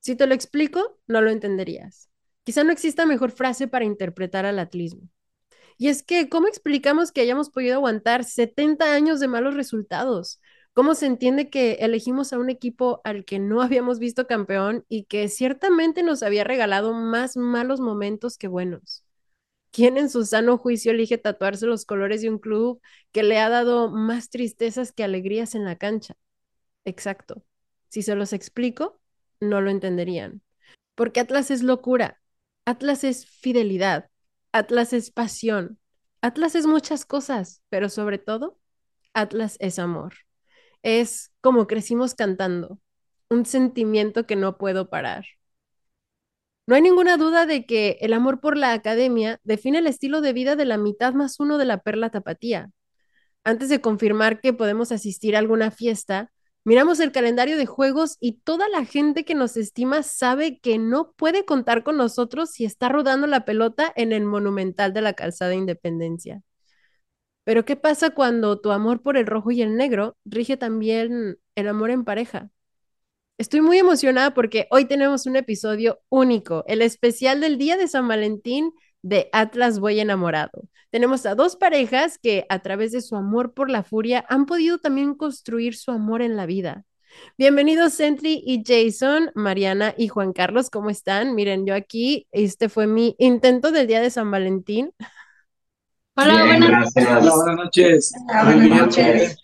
Si te lo explico, no lo entenderías. Quizá no exista mejor frase para interpretar al atlismo. Y es que, ¿cómo explicamos que hayamos podido aguantar 70 años de malos resultados? ¿Cómo se entiende que elegimos a un equipo al que no habíamos visto campeón y que ciertamente nos había regalado más malos momentos que buenos? ¿Quién en su sano juicio elige tatuarse los colores de un club que le ha dado más tristezas que alegrías en la cancha? Exacto. Si se los explico, no lo entenderían. Porque Atlas es locura, Atlas es fidelidad, Atlas es pasión, Atlas es muchas cosas, pero sobre todo, Atlas es amor. Es como crecimos cantando, un sentimiento que no puedo parar. No hay ninguna duda de que el amor por la academia define el estilo de vida de la mitad más uno de la perla tapatía. Antes de confirmar que podemos asistir a alguna fiesta, Miramos el calendario de juegos y toda la gente que nos estima sabe que no puede contar con nosotros si está rodando la pelota en el monumental de la calzada Independencia. Pero ¿qué pasa cuando tu amor por el rojo y el negro rige también el amor en pareja? Estoy muy emocionada porque hoy tenemos un episodio único, el especial del Día de San Valentín de Atlas Voy Enamorado. Tenemos a dos parejas que a través de su amor por la furia han podido también construir su amor en la vida. Bienvenidos Sentry y Jason, Mariana y Juan Carlos, ¿cómo están? Miren, yo aquí, este fue mi intento del día de San Valentín. Hola, buenas, Hola, buenas noches. buenas noches.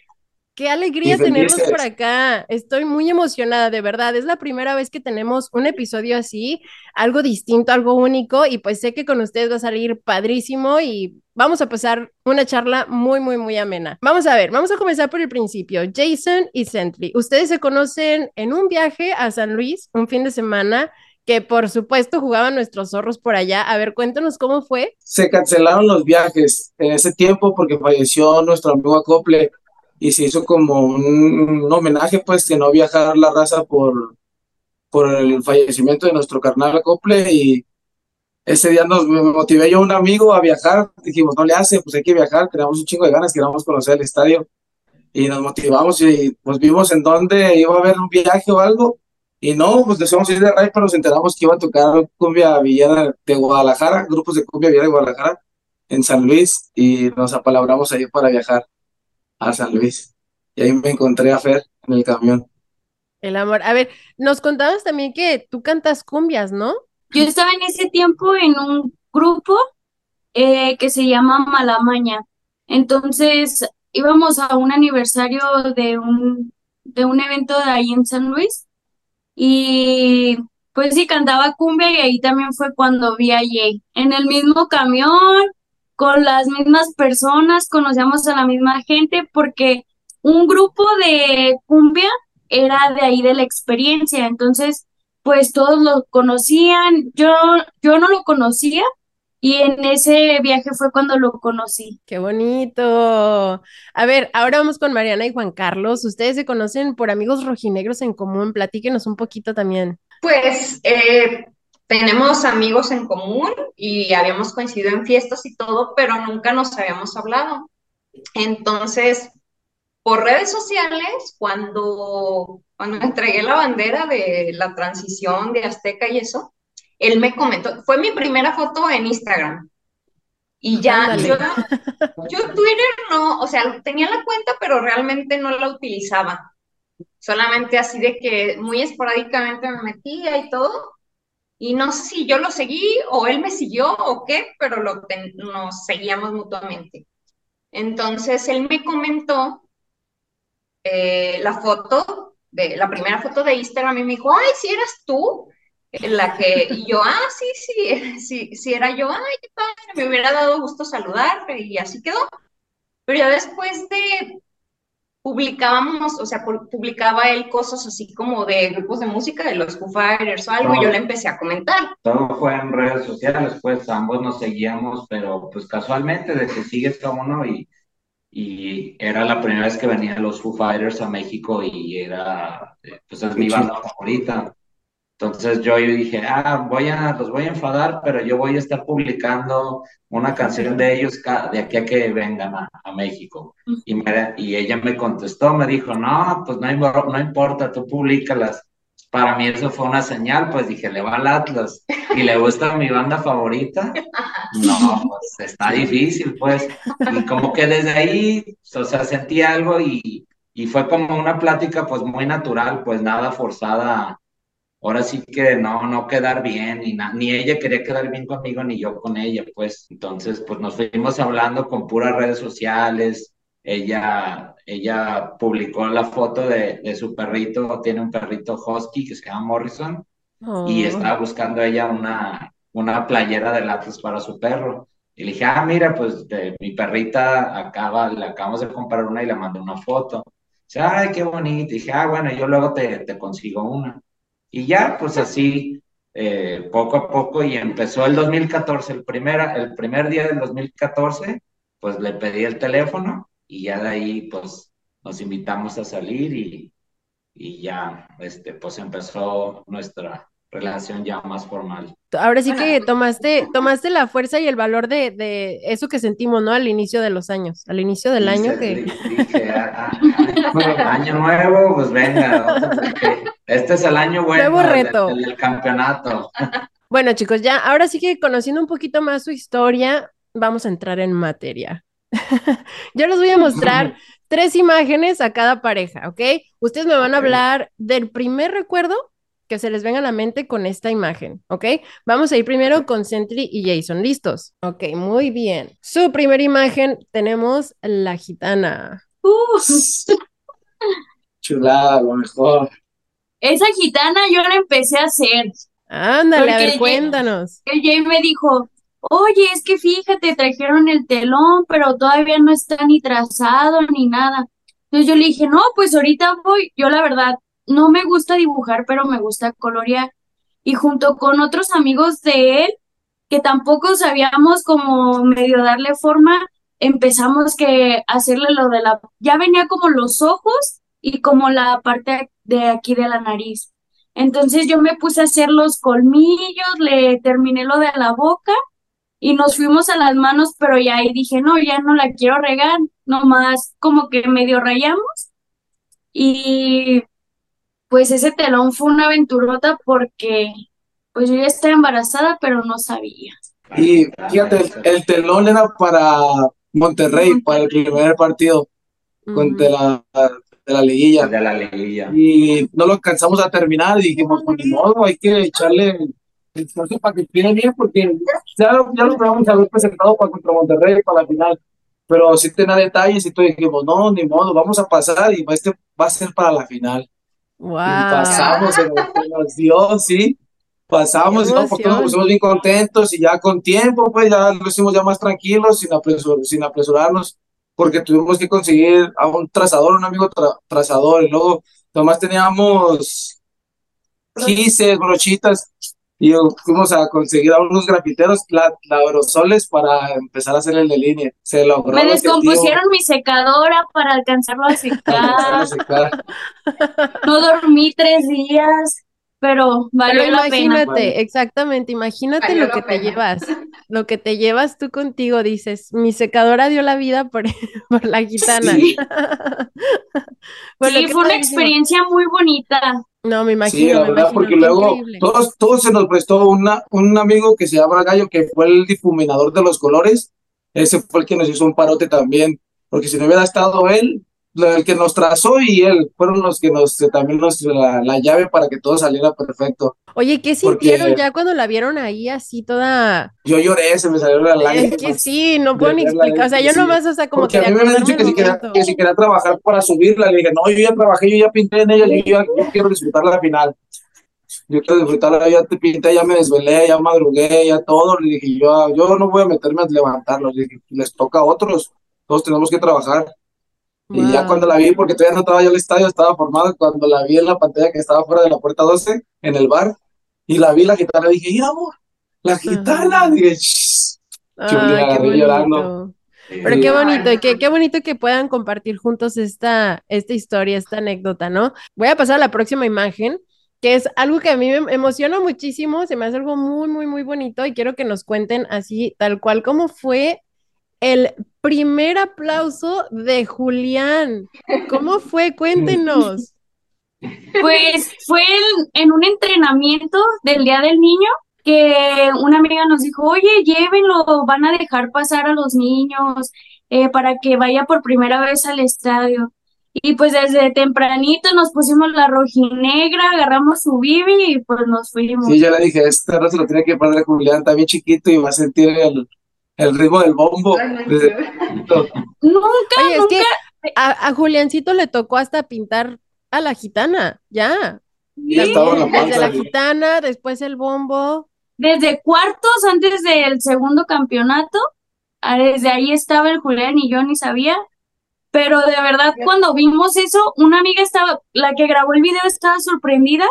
Qué alegría tenerlos por acá. Estoy muy emocionada, de verdad. Es la primera vez que tenemos un episodio así, algo distinto, algo único, y pues sé que con ustedes va a salir padrísimo y vamos a pasar una charla muy, muy, muy amena. Vamos a ver, vamos a comenzar por el principio. Jason y Sentry, ustedes se conocen en un viaje a San Luis, un fin de semana que por supuesto jugaban nuestros zorros por allá. A ver, cuéntanos cómo fue. Se cancelaron los viajes en ese tiempo porque falleció nuestro amigo Acople y se hizo como un, homenaje, pues, que no viajar la raza por, por el fallecimiento de nuestro carnal Acople y ese día nos motivé yo un amigo a viajar, dijimos, no le hace, pues hay que viajar, teníamos un chingo de ganas, queríamos conocer el estadio y nos motivamos y pues vimos en dónde iba a haber un viaje o algo. Y no, pues deseamos ir de Ray, pero nos enteramos que iba a tocar cumbia villana de Guadalajara, grupos de cumbia villana de Guadalajara en San Luis y nos apalabramos ahí para viajar a San Luis. Y ahí me encontré a Fer en el camión. El amor. A ver, nos contabas también que tú cantas cumbias, ¿no? Yo estaba en ese tiempo en un grupo eh, que se llama Malamaña. Entonces íbamos a un aniversario de un, de un evento de ahí en San Luis y pues sí, cantaba cumbia y ahí también fue cuando vi a Jay en el mismo camión con las mismas personas, conocíamos a la misma gente, porque un grupo de cumbia era de ahí de la experiencia, entonces pues todos lo conocían, yo, yo no lo conocía y en ese viaje fue cuando lo conocí. Qué bonito. A ver, ahora vamos con Mariana y Juan Carlos. Ustedes se conocen por amigos rojinegros en común. Platíquenos un poquito también. Pues eh, tenemos amigos en común y habíamos coincidido en fiestas y todo, pero nunca nos habíamos hablado. Entonces, por redes sociales, cuando, cuando entregué la bandera de la transición de Azteca y eso, él me comentó, fue mi primera foto en Instagram. Y ya, yo, yo Twitter no, o sea, tenía la cuenta, pero realmente no la utilizaba. Solamente así de que muy esporádicamente me metía y todo y no sé si yo lo seguí o él me siguió o qué, pero nos seguíamos mutuamente. Entonces él me comentó eh, la foto, de la primera foto de Instagram y me dijo, ay, si eras tú, la que, y yo, ah, sí, sí, sí, sí era yo, ay, padre, me hubiera dado gusto saludarte y así quedó. Pero ya después de publicábamos, o sea, publicaba él cosas así como de grupos de música, de los Foo Fighters o algo, y yo le empecé a comentar. Todo fue en redes sociales, pues ambos nos seguíamos, pero pues casualmente de que sigues a uno y, y era la primera vez que venían los Foo Fighters a México y era, eh, pues es mi banda favorita. Entonces yo dije, ah, voy a, los voy a enfadar, pero yo voy a estar publicando una canción de ellos de aquí a que vengan a, México. Y, y ella me contestó, me dijo, no, pues no, no importa, tú públicalas. para mí eso fue una señal, pues dije, le va al Atlas y le gusta mi banda favorita. No, pues está difícil, pues. Y como que desde ahí, o sea, sentí algo y, y fue como una plática pues muy natural, pues nada forzada. Ahora sí que no, no quedar bien, ni, ni ella quería quedar bien conmigo, ni yo con ella, pues. Entonces, pues nos fuimos hablando con puras redes sociales, ella, ella publicó la foto de, de, su perrito, tiene un perrito husky que se llama Morrison, y Oh. estaba buscando ella una, una playera de Atlas para su perro. Y le dije, ah, mira, pues de, mi perrita acaba, le acabamos de comprar una y le mandé una foto. Dice, ay, qué bonito. Y dije, ah, bueno, yo luego te, te consigo una. Y ya, pues así, eh, poco a poco, y empezó el 2014, el primer, el primer día del 2014, pues le pedí el teléfono y ya de ahí pues nos invitamos a salir y, y ya este pues empezó nuestra relación ya más formal. Ahora sí que tomaste, tomaste la fuerza y el valor de, de eso que sentimos, ¿no? Al inicio de los años, al inicio del Dice- año que... di- Dije, "Ah, año nuevo, pues venga, este es el año bueno Nuevo del- reto. del- del campeonato. Bueno, chicos, ya, ahora sí que conociendo un poquito más su historia, vamos a entrar en materia. Yo les voy a mostrar tres imágenes a cada pareja, ¿ok? Ustedes me van a hablar del primer recuerdo que se les venga a la mente con esta imagen, ¿ok? Vamos a ir primero con Sentry y Jason, ¿listos? Ok, muy bien. Su primera imagen tenemos la gitana. Chulada, lo mejor. esa gitana yo la empecé a hacer. Ándale, a ver, cuéntanos. El Jay me dijo, oye, es que fíjate, trajeron el telón, pero todavía no está ni trazado ni nada. Entonces yo le dije, no, pues ahorita voy. Yo la verdad no me gusta dibujar, pero me gusta colorear. Y junto con otros amigos de él, que tampoco sabíamos como medio darle forma, empezamos que hacerle lo de la, ya venía como los ojos y como la parte de aquí de la nariz. Entonces yo me puse a hacer los colmillos, le terminé lo de la boca y nos fuimos a las manos, pero ya ahí dije, no, ya no la quiero regar, nomás como que medio rayamos. Y pues ese telón fue una aventurota porque pues yo ya estaba embarazada, pero no sabía. Y fíjate, el, el telón era para Monterrey, para el primer partido con- de la, de la liguilla. De la liguilla. Y no lo alcanzamos a terminar y dijimos, pues ni modo, hay que echarle el esfuerzo para que quede bien, porque ya, lo- ya lo habíamos haber presentado para contra Monterrey para la final. Pero sí tenía detalles y y dijimos, no, ni modo, vamos a pasar y este va a ser para la final. Wow. Y pasamos, se nos dio, sí. Pasamos y no, porque nos pusimos bien contentos y ya con tiempo, pues ya lo hicimos ya más tranquilos, sin, apresur- sin apresurarnos, porque tuvimos que conseguir a un trazador, un amigo tra- trazador, y luego nomás teníamos gises, brochitas, y fuimos a conseguir a unos grafiteros la, la aerosoles para empezar a hacer el de línea. Se logró Me descompusieron mi secadora para alcanzarlo a secar. No dormí tres días, pero valió Pero la pena. imagínate, exactamente, imagínate Valió lo la que te llevas, lo que te llevas tú contigo, dices, mi secadora dio la vida por, por la gitana. Sí. Sí, fue una experiencia muy bonita. No, me Sí, imagino, la verdad, imagino, porque luego increíble. todos, todos se nos prestó una, un amigo que se llama Gallo, que fue el difuminador de los colores. Ese fue el que nos hizo un parote también, porque si no hubiera estado él, el que nos trazó y él fueron los que nos también nos la, la llave para que todo saliera perfecto. Oye, ¿qué porque- sintieron ya cuando la vieron ahí así toda? Yo lloré, se me salieron las lágrimas. Es que sí, no puedo ni explicar, o sea, yo sí. nomás, o sea, como Porque que a mí me habían dicho que si, quería, momento. que si quería trabajar para subirla, le dije, no, yo ya trabajé, yo ya pinté en ella, yo ya yo quiero disfrutar la final. Yo quiero disfrutarla, ya te pinté, ya me desvelé, ya madrugué, ya todo. Le dije, yo, yo no voy a meterme a levantarlos, le dije, les toca a otros, todos tenemos que trabajar. Y ya cuando la vi, porque todavía no estaba yo el estadio, estaba formado, cuando la vi en la pantalla que estaba fuera de la puerta 12, en el bar, y la vi la gitana, dije, mira, amor, la gitana, Ajá. dije, "Shh". Ay, Yo agarré llorando. Pero qué bonito, y qué, no. qué bonito que puedan compartir juntos esta, esta historia, esta anécdota, ¿no? Voy a pasar a la próxima imagen, que es algo que a mí me emociona muchísimo, se me hace algo muy, muy, muy bonito y quiero que nos cuenten así, tal cual, cómo fue el primer aplauso de Julián. ¿Cómo fue? Cuéntenos. Pues fue en, en un entrenamiento del Día del Niño que una amiga nos dijo, oye, llévenlo, van a dejar pasar a los niños eh, para que vaya por primera vez al estadio. Y pues desde tempranito nos pusimos la rojinegra, agarramos su bibi y pues nos fuimos. Sí, yo le dije, este no se lo tiene que poner Julián, está bien chiquito y va a sentir el, el ritmo del bombo. Ay, no. Nunca, Oye, es nunca. que a, a Juliancito le tocó hasta pintar a la gitana, ya. La Desde panza. la gitana, después el bombo. Desde cuartos antes del segundo campeonato, ah, desde ahí estaba el Julián y yo ni sabía. Pero de verdad, cuando vimos eso, una amiga estaba, la que grabó el video estaba sorprendida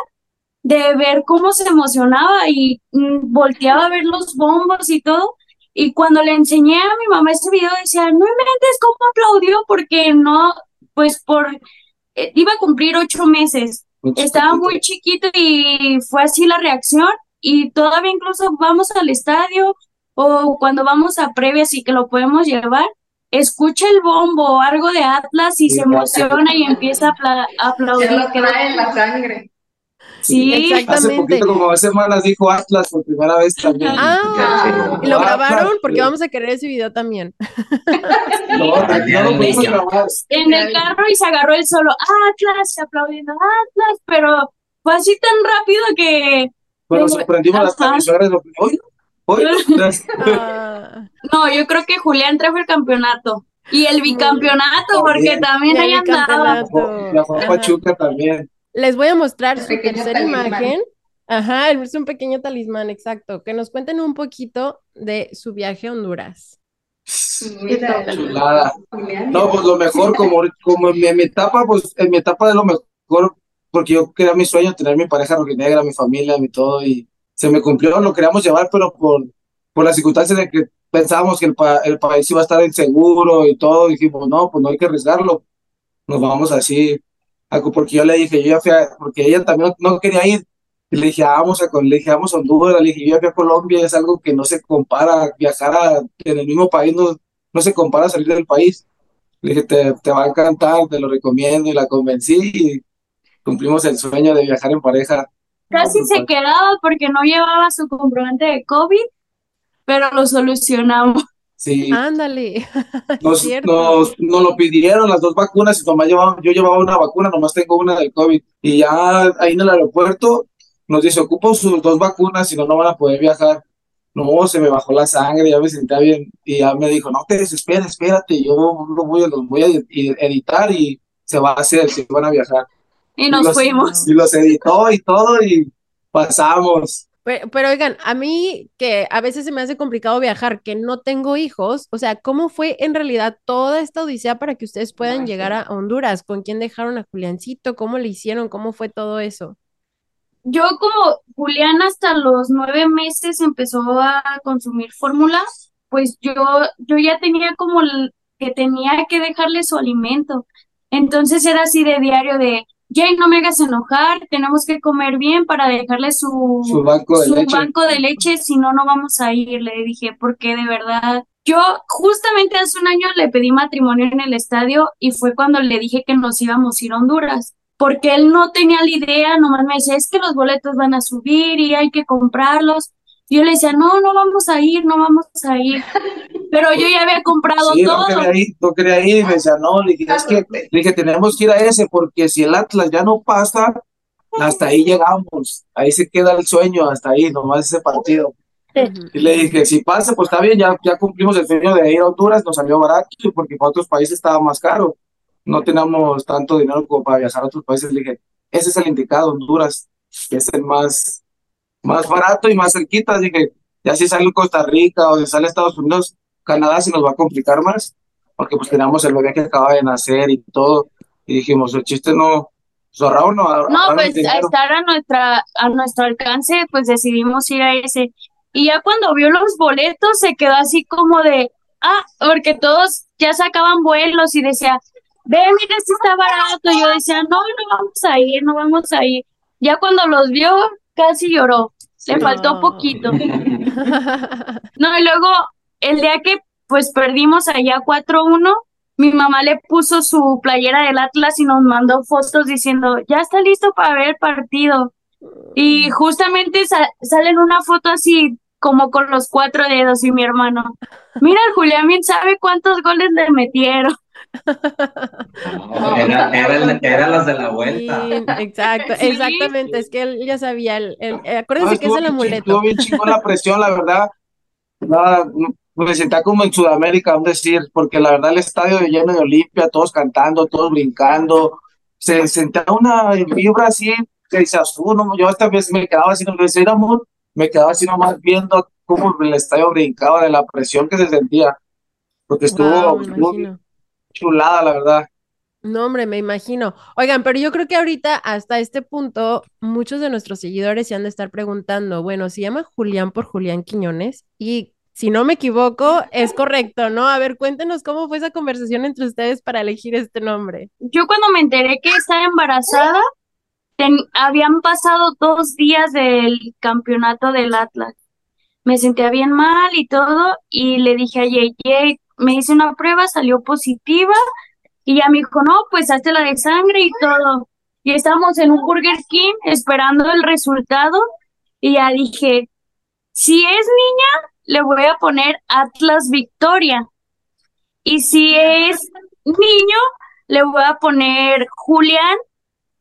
de ver cómo se emocionaba y mm, volteaba a ver los bombos y todo. Y cuando le enseñé a mi mamá ese video, decía, no inventes cómo aplaudió, porque no, pues por, eh, iba a cumplir ocho meses. Muy Estaba muy chiquito y fue así la reacción y todavía incluso vamos al estadio o cuando vamos a previas y que lo podemos llevar, escucha el bombo o algo de Atlas y se emociona y empieza a, apla- aplaudir. Ya lo trae en la sangre. Sí, Exacto. Hace Exactamente. poquito, como dos semanas, dijo Atlas por primera vez también. Ah, ¿y lo Ah, grabaron? Porque vamos a querer ese video también. No, no lo pudimos grabar. en el carro y se agarró el solo Atlas, aplaudiendo Atlas, pero fue así tan rápido que Bueno, sorprendimos las televisoras. Hoy, hoy. Ah, no, yo creo que Julián trajo el campeonato y el bicampeonato porque También. ahí andaba. La fue. Pachuca también. Les voy a mostrar su tercera talismán. imagen. Ajá, es un pequeño talismán, exacto. Que nos cuenten un poquito de su viaje a Honduras. Mira, Chulada. No, pues lo mejor, como, como en mi, en mi etapa, pues en mi etapa de lo mejor, porque yo quería mi sueño, tener mi pareja rojinegra, mi familia, mi todo, y se me cumplió, lo queríamos llevar, pero por, por las circunstancias de que pensábamos que el, pa- el país iba a estar inseguro y todo, dijimos, no, pues no hay que arriesgarlo, nos vamos así, porque yo le dije, yo ya fui a, porque ella también no quería ir, y le dije, "Ah, vamos a, le dije, vamos a Honduras, le dije, yo ya fui a Colombia, es algo que no se compara, viajar a- en el mismo país no, no se compara a salir del país. Le dije, te, te va a encantar, te lo recomiendo, y la convencí, y cumplimos el sueño de viajar en pareja. Casi No, se pues, quedaba porque no llevaba su comprobante de COVID, pero lo solucionamos. Sí, Ándale, nos, nos, nos lo pidieron las dos vacunas, y nomás llevaba, yo llevaba una vacuna, nomás tengo una del COVID, y ya ahí en el aeropuerto nos dice, ocupo sus dos vacunas, si no, no van a poder viajar. No, se me bajó la sangre, ya me sentía bien, y ya me dijo, no te desesperes, espérate, yo lo voy, a- los voy a ed- editar y se va a hacer, se van a viajar. Y nos los- fuimos. Y los editó y todo, y pasamos. Pero, pero oigan, a mí que a veces se me hace complicado viajar, que no tengo hijos, o sea, ¿cómo fue en realidad toda esta odisea para que ustedes puedan Ay, llegar a Honduras? ¿Con quién dejaron a Juliancito? ¿Cómo le hicieron? ¿Cómo fue todo eso? Yo como Julián hasta los nueve meses empezó a consumir fórmula, pues yo, yo ya tenía como que tenía que dejarle su alimento. Entonces era así de diario de, Jay, no me hagas enojar, tenemos que comer bien para dejarle su, Su banco de su leche. banco de leche, si no, no vamos a ir, le dije, porque de verdad, yo justamente hace un año le pedí matrimonio en el estadio y fue cuando le dije que nos íbamos a ir a Honduras, porque él no tenía la idea, nomás me decía, es que los boletos van a subir y hay que comprarlos. Yo le decía, no, no vamos a ir, no vamos a ir. Pero yo ya había comprado Sí, no todo. quería ir, no quería ir, y me decía, no, le dije, es que, le dije, tenemos que ir a ese, porque si el Atlas ya no pasa, hasta ahí llegamos, ahí se queda el sueño, hasta ahí, nomás ese partido. Y le dije, si pasa, pues está bien, ya, ya cumplimos el sueño de ir a Honduras, nos salió barato, porque para otros países estaba más caro, no teníamos tanto dinero como para viajar a otros países, le dije, ese es el indicado, Honduras, que es el más, más barato y más cerquita, dije, ya si sale Costa Rica o si sale Estados Unidos, Canadá se nos va a complicar más, porque pues teníamos el bebé que acaba de nacer y todo, y dijimos, el chiste no, pues ahorrar no, No, pues a estar a nuestra, a nuestro alcance, pues decidimos ir a ese. Y ya cuando vio los boletos se quedó así como de, ah, porque todos ya sacaban vuelos y decía, ve, mira, este está barato. Y yo decía, no, no vamos a ir, no vamos a ir. Ya cuando los vio, casi lloró. Le faltó poquito. No, y luego el día que pues perdimos allá 4-1, mi mamá le puso su playera del Atlas y nos mandó fotos diciendo, ya está listo para ver el partido. Y justamente sale en una foto así como con los cuatro dedos y mi hermano, mira, Julián bien sabe cuántos goles le metieron. era, los de la vuelta. exacto, exactamente, es que él ya sabía, el, eh, acuérdense que es el amuleto. Estuvo bien chingón la presión, la verdad. Nada, me sentía como en Sudamérica, vamos decir, porque la verdad el estadio lleno de Olimpia, todos cantando, todos brincando, se sentía una vibra así que dice azul, yo esta vez me quedaba así, no me amor, me quedaba así nomás viendo cómo el estadio brincaba de la presión que se sentía, porque estuvo, chulada, la verdad. No, hombre, me imagino. Oigan, pero yo creo que ahorita, hasta este punto, muchos de nuestros seguidores se han de estar preguntando, bueno, se llama Julián por Julián Quiñones y si no me equivoco, es correcto, ¿no? A ver, cuéntenos cómo fue esa conversación entre ustedes para elegir este nombre. Yo cuando me enteré que estaba embarazada, habían pasado dos días del campeonato del Atlas. Me sentía bien mal y todo, y le dije a Yeye, me hice una prueba, salió positiva, y ya me dijo, no, pues hazte la de sangre y todo. Y estábamos en un Burger King esperando el resultado, y ya dije, si es niña, le voy a poner Atlas Victoria. Y si es niño, le voy a poner Julián,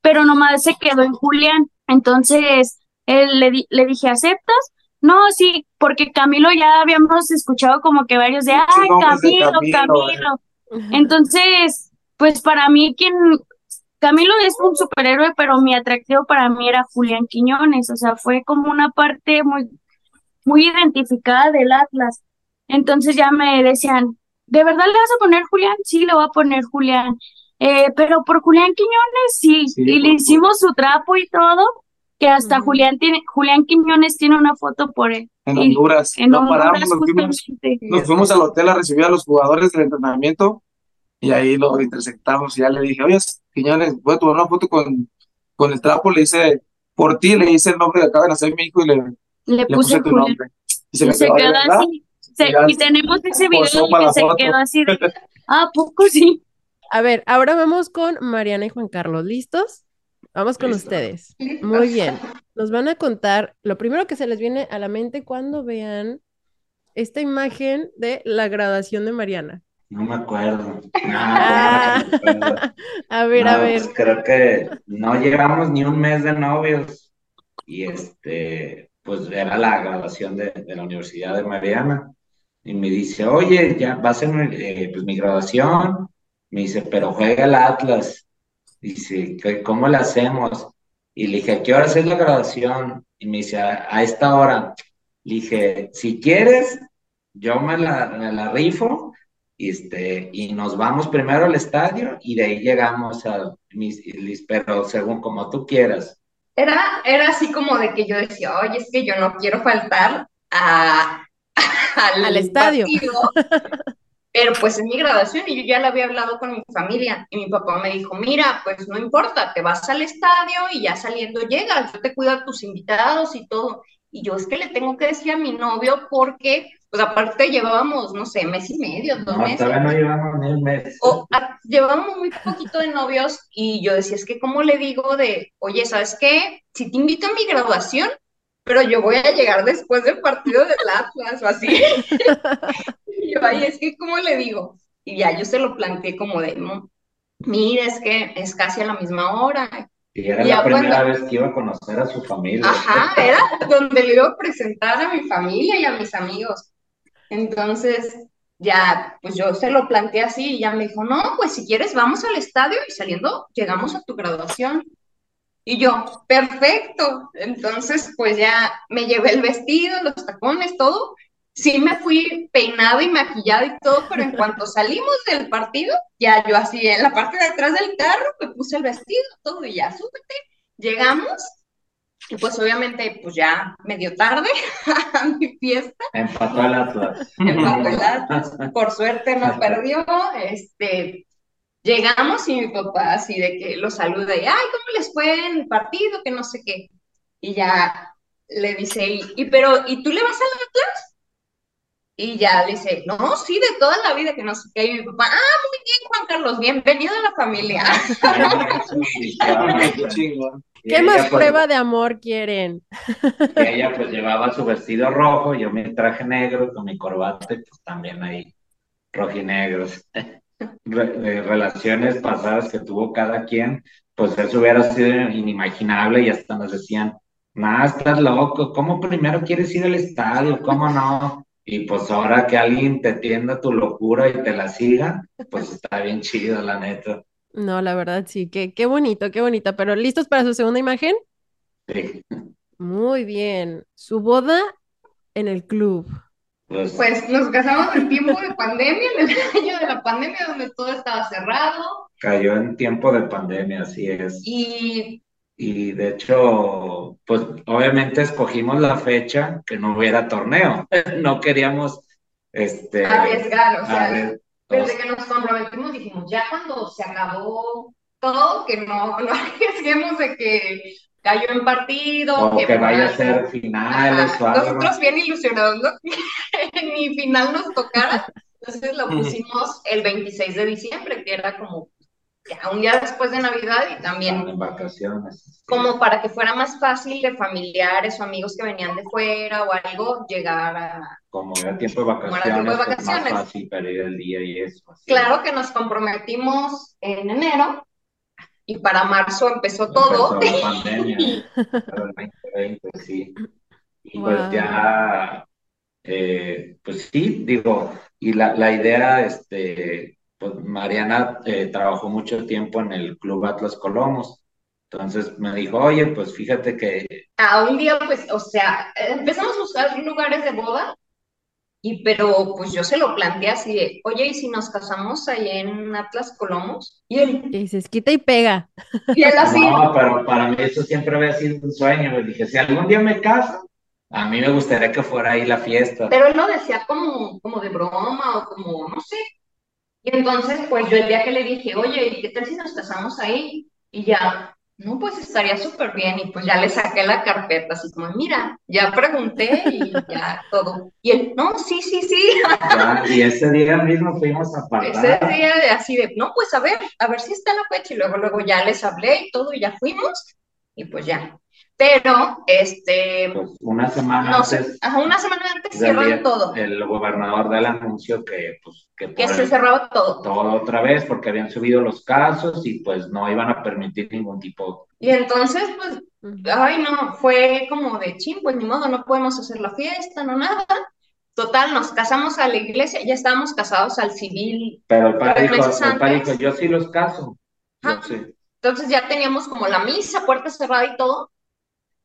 pero nomás se quedó en Julián. Entonces, él le, le dije, ¿aceptas? No, sí, porque Camilo ya habíamos escuchado como que varios de, ay, Camilo, Camilo. Entonces, pues para mí, quien, Camilo es un superhéroe, pero mi atractivo para mí era Julián Quiñones, o sea, fue como una parte muy muy identificada del Atlas. Entonces ya me decían, ¿de verdad le vas a poner Julián? Sí, le voy a poner Julián. Eh, pero por Julián Quiñones, sí. y le hicimos su trapo y todo, que hasta Julián tiene, Julián Quiñones tiene una foto por él. En Honduras. En no paramos, nos fuimos, nos fuimos al hotel a recibir a los jugadores del entrenamiento y ahí lo intersectamos y ya le dije, oye, Quiñones, voy a tomar una foto con, con el trapo, le hice, por ti le hice el nombre de acá de nacer mi hijo y le, le puse, Julián. Y se, quedó, así. y tenemos ese video que se quedó así. ah, poco sí. A ver, ahora vamos con Mariana y Juan Carlos. ¿Listos? Vamos con ustedes. Muy bien. Nos van a contar lo primero que se les viene a la mente cuando vean esta imagen de la graduación de Mariana. No me acuerdo. Ah. a ver, a ver. Pues creo que no llevamos ni un mes de novios. Y este, pues era la graduación de, de, la Universidad de Mariana. Y me dice, oye, ya va a ser eh, pues, mi graduación. Me dice, pero juega el Atlas. Dice, ¿cómo le hacemos? Y le dije, ¿a qué hora es la graduación? Y me dice, a, esta hora. Le dije, si quieres, yo me la, me la rifo y, este, y nos vamos primero al estadio y de ahí llegamos a mis, pero según como tú quieras era, era así como de que yo decía, oye, es que yo no quiero faltar a, al, estadio. Pero pues es mi graduación y yo ya lo había hablado con mi familia y mi papá me dijo, mira, pues no importa, te vas al estadio y ya saliendo llegas, yo te cuido a tus invitados y todo. Y yo es que le tengo que decir a mi novio porque pues aparte llevábamos, no sé, mes y medio, dos meses. Todavía no llevamos ni un mes. O, llevábamos muy poquito de novios y yo decía, es que ¿cómo le digo de, oye, ¿sabes qué? Si te invito a mi graduación, pero yo voy a llegar después del partido del Atlas o así. y yo, ay, es que ¿cómo le digo? Y ya yo se lo planteé como de, no, mira, es que es casi a la misma hora. Y era la primera vez que iba a conocer a su familia. Ajá, era donde le iba a presentar a mi familia y a mis amigos. Entonces, ya, pues yo se lo planteé así y ya me dijo, no, pues si quieres vamos al estadio y saliendo llegamos a tu graduación. Y yo, perfecto. Entonces, pues ya me llevé el vestido, los tacones, todo. Sí me fui peinado y maquillado y todo, pero en cuanto salimos del partido, ya yo así en la parte de atrás del carro me puse el vestido, todo y ya súbete. Llegamos y pues obviamente, pues ya medio tarde a mi fiesta. Empató el Atlas. Empató el Atlas. Por suerte no perdió. Este, llegamos y mi papá así de que lo saluda y, ay, ¿cómo les fue en el partido? Que no sé qué. Y ya le dice, y, pero, ¿y tú le vas al Atlas? Y ya le dice, no, sí, de toda la vida que no sé qué. Y mi papá, ah, muy bien, Juan Carlos, bienvenido a la familia. Qué chingón. Y ¿Qué ella, más pues, prueba de amor quieren? y ella pues llevaba su vestido rojo, yo mi traje negro con mi corbata, y, pues también ahí rojinegros. Re- de relaciones pasadas que tuvo cada quien, pues eso hubiera sido inimaginable y hasta nos decían, nah, estás loco, ¿cómo primero quieres ir al estadio? ¿Cómo no? Y pues ahora que alguien te tienda tu locura y te la siga, pues está bien chido, la neta. No, la verdad sí, qué, qué bonito, qué bonito. Pero ¿listos para su segunda imagen? Sí, Muy bien. Su boda en el club. Pues, Pues nos casamos en tiempo de pandemia, en el año de la pandemia, donde todo estaba cerrado. cayó en tiempo de pandemia, así es. Y Y de hecho, pues obviamente escogimos la fecha que no hubiera torneo. No queríamos, este, arriesgar, o sea, desde que nos comprometimos dijimos, ya cuando se acabó todo, que no, no arriesguemos de que cayó en partido, o que por vaya a ser finales o Ajá, algo. Nosotros bien ilusionados, ¿no? Que ni final nos tocara. Entonces lo pusimos el 26 de diciembre, que era como ya un día después de Navidad y también en vacaciones. como para que fuera más fácil de familiares o amigos que venían de fuera o algo llegar a... Como era tiempo de Como era tiempo de vacaciones, pues más vacaciones. fácil pedir el día y eso. así. Claro que nos comprometimos en enero y para marzo empezó todo. Empezó la pandemia, para el 2020, sí. Y pues ya, eh, pues sí, digo, y la, la idea, este, pues Mariana eh, trabajó mucho tiempo en el Club Atlas Colomos. Entonces me dijo, oye, pues fíjate que A un día, pues, o sea, empezamos a buscar lugares de boda y pero pues yo se lo planteé así de, oye, ¿y si nos casamos ahí en Atlas Colomos? Y él, Y dices, quita y pega. y él así, No, pero para mí eso siempre había sido un sueño. Me dije, si algún día me caso, a mí me gustaría que fuera ahí la fiesta. pero él lo decía como, como de broma o como, no sé. Y entonces, pues yo el día que le dije, oye, ¿y qué tal si nos casamos ahí? Y ya, no, pues estaría súper bien. Y pues ya le saqué la carpeta, así como, mira, ya pregunté y ya todo. Y él, no, sí, sí, sí. Ya, y ese día mismo fuimos a Ese apartar. día de así de, no, pues a ver, a ver si está la fecha. Y luego, luego ya les hablé y todo, y ya fuimos, y pues ya. Pero, este, Pues una semana no antes ajá, una semana antes del cierran día, todo, el gobernador da el anuncio que, pues, que se el- cerraba todo. todo otra vez porque habían subido los casos y pues no iban a permitir ningún tipo. Y entonces, pues, ay, no, fue como de chin, pues ni modo, no podemos hacer la fiesta, no nada. Total, nos casamos a la iglesia, ya estábamos casados al civil. Pero el padre dijo, el padre antes. dijo, yo sí los caso. Yo Ajá. sí. Entonces ya teníamos como la misa, puerta cerrada y todo.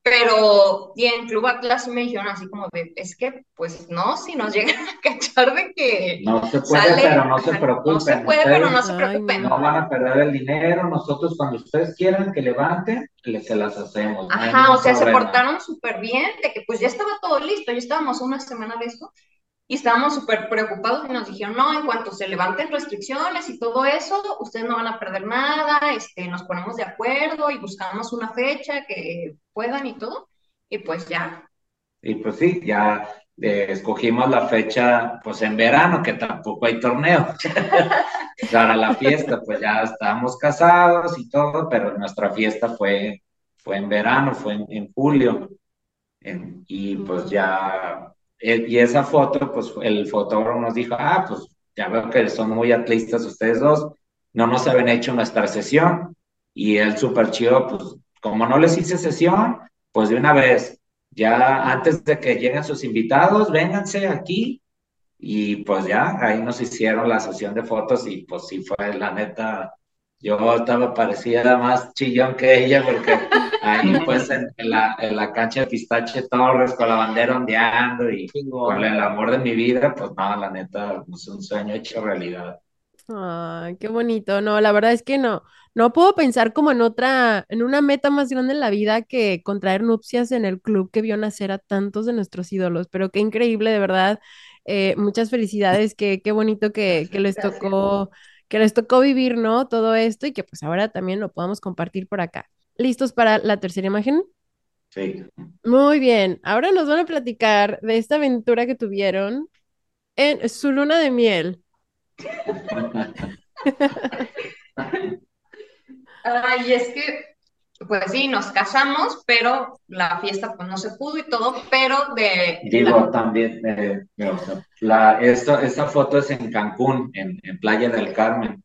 Pero y en Club Atlas me dijeron así como de, es que, pues no, si nos llegan a cachar de que No se puede, sale, pero no se preocupen. no se puede, pero no se preocupen. No van a perder el dinero, nosotros cuando ustedes quieran que levanten, le, se las hacemos. no Ajá, o sea, se portaron súper bien, de que pues ya estaba todo listo, ya estábamos una semana de esto y estábamos súper preocupados y nos dijeron, no, en cuanto se levanten restricciones y todo eso, ustedes no van a perder nada, este, nos ponemos de acuerdo y buscamos una fecha que puedan y todo, y pues ya. Y pues sí, ya eh, escogimos la fecha pues en verano, que tampoco hay torneo. Para la fiesta, pues ya estábamos casados y todo, pero nuestra fiesta fue, fue en verano, fue en, en julio. En- y pues ya, y esa foto, pues el fotógrafo nos dijo, ah, pues ya veo que son muy atlistas ustedes dos, no nos habían hecho nuestra sesión. Y él súper chido, pues como no les hice sesión, pues de una vez, ya antes de que lleguen sus invitados, vénganse aquí. Y pues ya, ahí nos hicieron la sesión de fotos y pues sí fue la neta, yo estaba parecida más chillón que ella porque ahí pues en, en la, en la cancha de Pistache Torres con la bandera ondeando y con el amor de mi vida, pues no, la neta, es un sueño hecho realidad. Ay, qué bonito. No, la verdad es que no, no puedo pensar como en otra, en una meta más grande en la vida que contraer nupcias en el club que vio nacer a tantos de nuestros ídolos. Pero qué increíble, de verdad. Eh, muchas felicidades, qué, qué bonito que, que les Gracias. Que les tocó vivir, ¿no? Todo esto y que pues ahora también lo podamos compartir por acá. ¿Listos para la tercera imagen? Sí. Muy bien. Ahora nos van a platicar de esta aventura que tuvieron en su luna de miel. Ay, es que, pues sí, nos casamos, pero la fiesta pues no se pudo y todo, pero de... Digo, la- también, eh, la, esta, esta foto es en Cancún, en, en Playa del Carmen.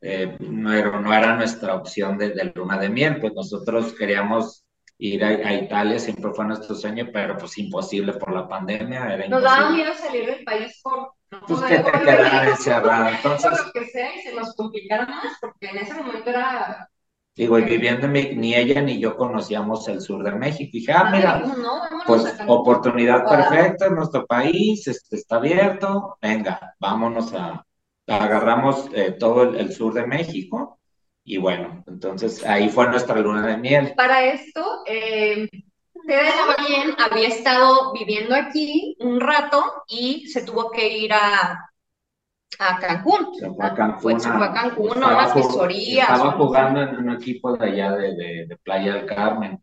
Eh, no, era, no era nuestra opción de, de luna de miel, pues nosotros queríamos ir a, a Italia, siempre fue nuestro sueño, pero pues imposible por la pandemia, era Nos daba miedo salir del país por... Pues que te volver, quedara encerrado. Entonces, lo que sea, y se nos complicara más, porque en ese momento era... digo, y viviendo en mi- ni ella ni yo conocíamos el sur de México. Y dije, ah, mira, no, vámonos Pues oportunidad Ah. perfecta en nuestro país, este, está abierto, venga, vámonos a, agarramos eh, todo el, el sur de México y bueno, entonces ahí fue nuestra luna de miel. Para esto, eh, Tere también había estado viviendo aquí un rato y se tuvo que ir a, a Cancún. Se fue a Cancún. Fue- se fue a a- Cancún, a estaba visorías, Estaba jugando en un equipo de allá de, de, de Playa del Carmen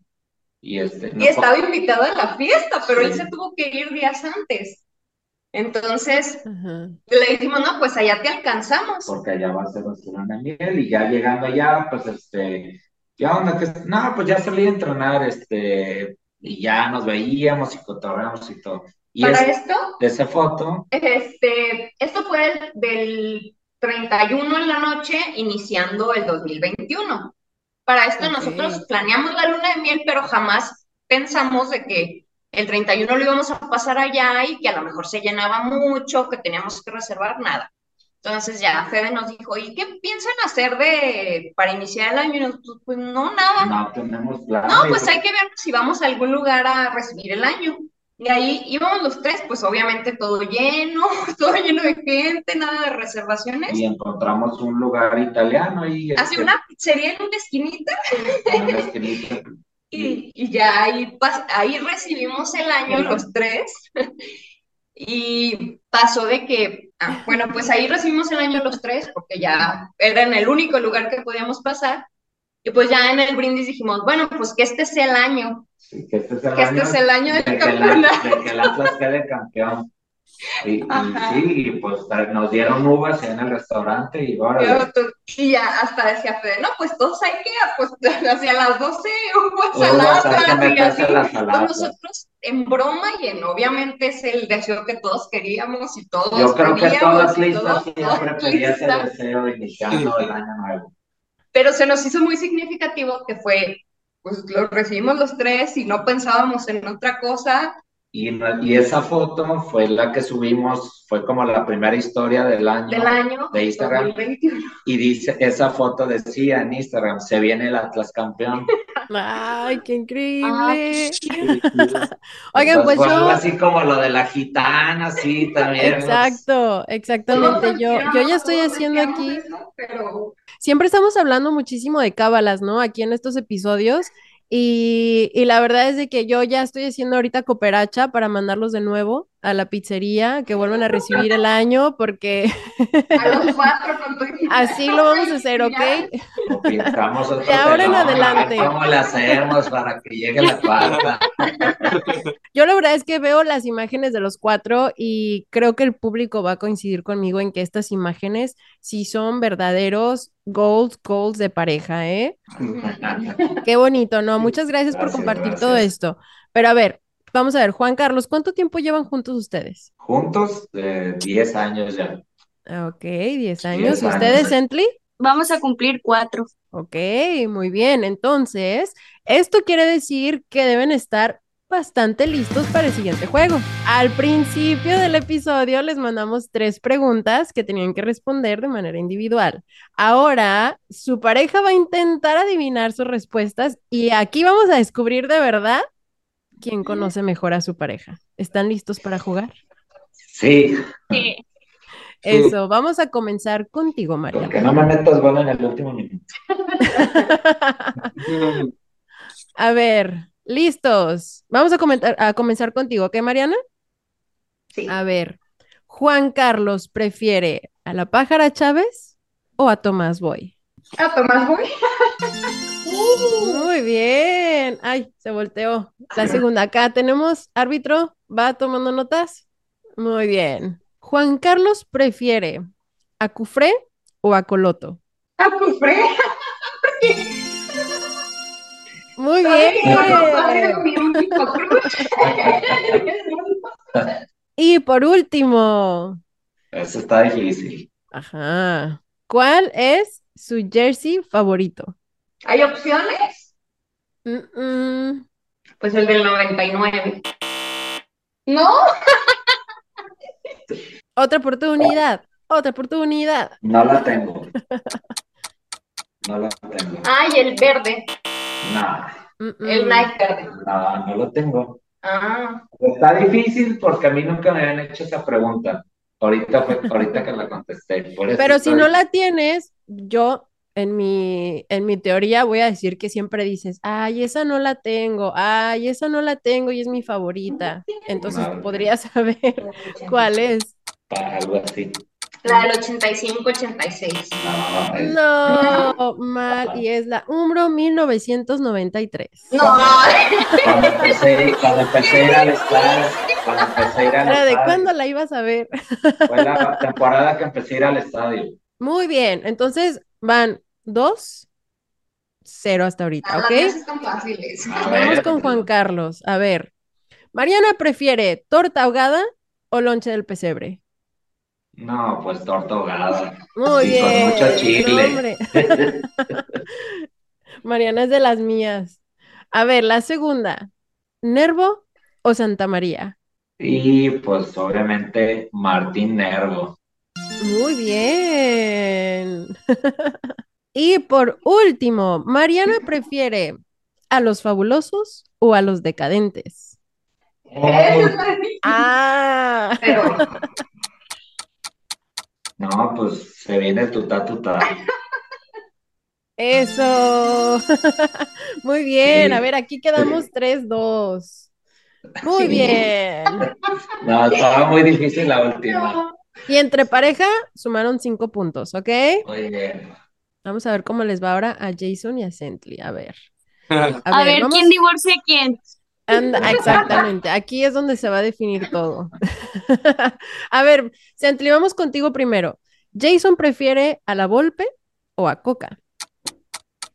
y este, Y estaba invitado a la fiesta, pero él se tuvo que ir días antes. Entonces le dijimos, no, pues allá te alcanzamos. porque allá va a ser de miel y ya llegando allá, pues este, ¿qué onda? ¿Qué- No, pues ya salí a entrenar, este, y ya nos veíamos y cotorreamos y todo. Y Para es- esto, esa foto, este, esto fue el- del 31 en la noche, iniciando el 2021. Para esto nosotros planeamos la luna de miel, pero jamás pensamos de que el 31 lo íbamos a pasar allá y que a lo mejor se llenaba mucho, que teníamos que reservar nada. Entonces ya Fede nos dijo, ¿y qué piensan hacer de para iniciar el año? Y nosotros, pues no, nada. no tenemos plan. No, pues hay que ver si vamos a algún lugar a recibir el año. Y ahí íbamos los tres, pues obviamente todo lleno, todo lleno de gente, nada de reservaciones. Y encontramos un lugar italiano y Hace este, una pizzería en una esquinita en la esquinita. y, y ya ahí, ahí recibimos el año los tres. Y pasó de que, ah, bueno, pues ahí recibimos el año los tres porque ya era en el único lugar que podíamos pasar. Y pues ya en el brindis dijimos, bueno, pues que este sea el año, Sí, que este es el que este año es el año del de que, la- campeonato. de que el Atlas quede campeón. Y, y sí, y pues nos dieron uvas en el restaurante y ahora Yo, tú- Y ya hasta decía Fede, no, pues todos hay que, pues hacia las 12 uvas Uvas, que saladas y así. Pues nosotros en broma y en obviamente es el deseo que todos queríamos y todos Yo creo que todas listas siempre pedía ese deseo iniciando el año nuevo. Pero se nos hizo muy significativo que fue, pues lo recibimos los tres y no pensábamos en otra cosa. Y, y esa foto fue la que subimos, fue como la primera historia del año. del año de Instagram. 2021. Y dice, esa foto decía en Instagram, se viene el Atlas campeón. Ay, qué Ah, increíble. Oigan, pues yo, así como lo de la gitana, sí, también. exacto, exactamente. Yo, yo ya estoy haciendo aquí. Siempre estamos hablando muchísimo de cábalas, ¿no? Aquí en estos episodios. Y, y la verdad es de que yo ya estoy haciendo ahorita cooperacha para mandarlos de nuevo a la pizzería, que vuelvan a recibir el año, porque a los cuatro con tu así lo vamos a hacer. ¿ok? O pintamos otro De ahora en adelante. ¿Cómo le hacemos para que llegue la cuarta? Yo la verdad es que veo las imágenes de los cuatro y creo que el público va a coincidir conmigo en que estas imágenes sí son verdaderos goals, goals de pareja, ¿eh? Qué bonito, ¿no? Muchas gracias por Gracias, compartir todo esto. Pero a ver, vamos a ver, Juan Carlos, ¿cuánto tiempo llevan juntos ustedes? Juntos, eh, 10 años ya. Ok, 10 años. ¿Y años. ustedes, Ently? Vamos a cumplir cuatro. Ok, muy bien. Entonces, esto quiere decir que deben estar bastante listos para el siguiente juego. Al principio del episodio les mandamos tres preguntas que tenían que responder de manera individual. Ahora, su pareja va a intentar adivinar sus respuestas y aquí vamos a descubrir de verdad quién conoce mejor a su pareja. ¿Están listos para jugar? Sí, Sí. Eso, vamos a comenzar contigo, María. porque no me metas gol en el último minuto. A ver, listos. Vamos a, comentar, a comenzar contigo, ¿ok, Mariana? Sí. A ver, Juan Carlos prefiere a la pájara Chávez o a Tomás Boy. Ah, Tomás, voy. Muy bien. Ay, se volteó. La segunda. Acá tenemos árbitro. ¿Va tomando notas? Muy bien. Juan Carlos prefiere a Cufré o acoloto? Acufre. Muy Ay, bien. padre mío, mi cockroach. Y por último, Eso está difícil. ajá, ¿cuál es su jersey favorito? ¿Hay opciones? Mm, mm, Pues el del 99. ¿No? Otra oportunidad, otra oportunidad. No la tengo. No la tengo. Ay, el verde. No, Mm, El mm. Nike verde. no, no lo tengo. Ah, Está difícil porque a mí nunca me habían hecho esa pregunta. Ahorita fue, ahorita que la contesté. Por eso Pero si estoy- no la tienes, yo en mi, en mi teoría voy a decir que siempre dices, ay, esa no la tengo, ay, esa no la tengo y es mi favorita. Entonces podría saber cuál es. Algo así. la del 85-86. No, mal, y es la Umbro 1993. No, Cuando empecé, cuando empecé a ir al estadio, cuando empecé a ir al ¿de cuándo la ibas a ver? fue la temporada que empecé a ir al estadio. Muy bien, entonces van dos, cero hasta ahorita, las ¿ok? Vamos con Juan Carlos. A ver, Mariana prefiere torta ahogada o lonche del pesebre. No, pues torta ahogada. Muy Y con bien. mucho no, chile. Mariana es de las mías. A ver, la segunda, ¿Nervo o Santa María? Y pues obviamente Martín Nervo. Muy bien. Y por último, Mariana prefiere a los fabulosos o a los decadentes. Ah, Pero No, pues se viene tuta tuta. eso. Muy bien. Sí. A ver, aquí quedamos 3-2. Muy Sí. bien. No, estaba muy difícil la última. Y entre pareja sumaron cinco puntos, ¿ok? Muy bien. Vamos a ver cómo les va ahora a Jason y a Sentley. A ver. A ver, vamos- ¿quién divorcia a quién? Anda, exactamente. Aquí es donde se va a definir todo. A ver, Sentley, vamos contigo primero. ¿Jason prefiere a la Volpe o a Coca?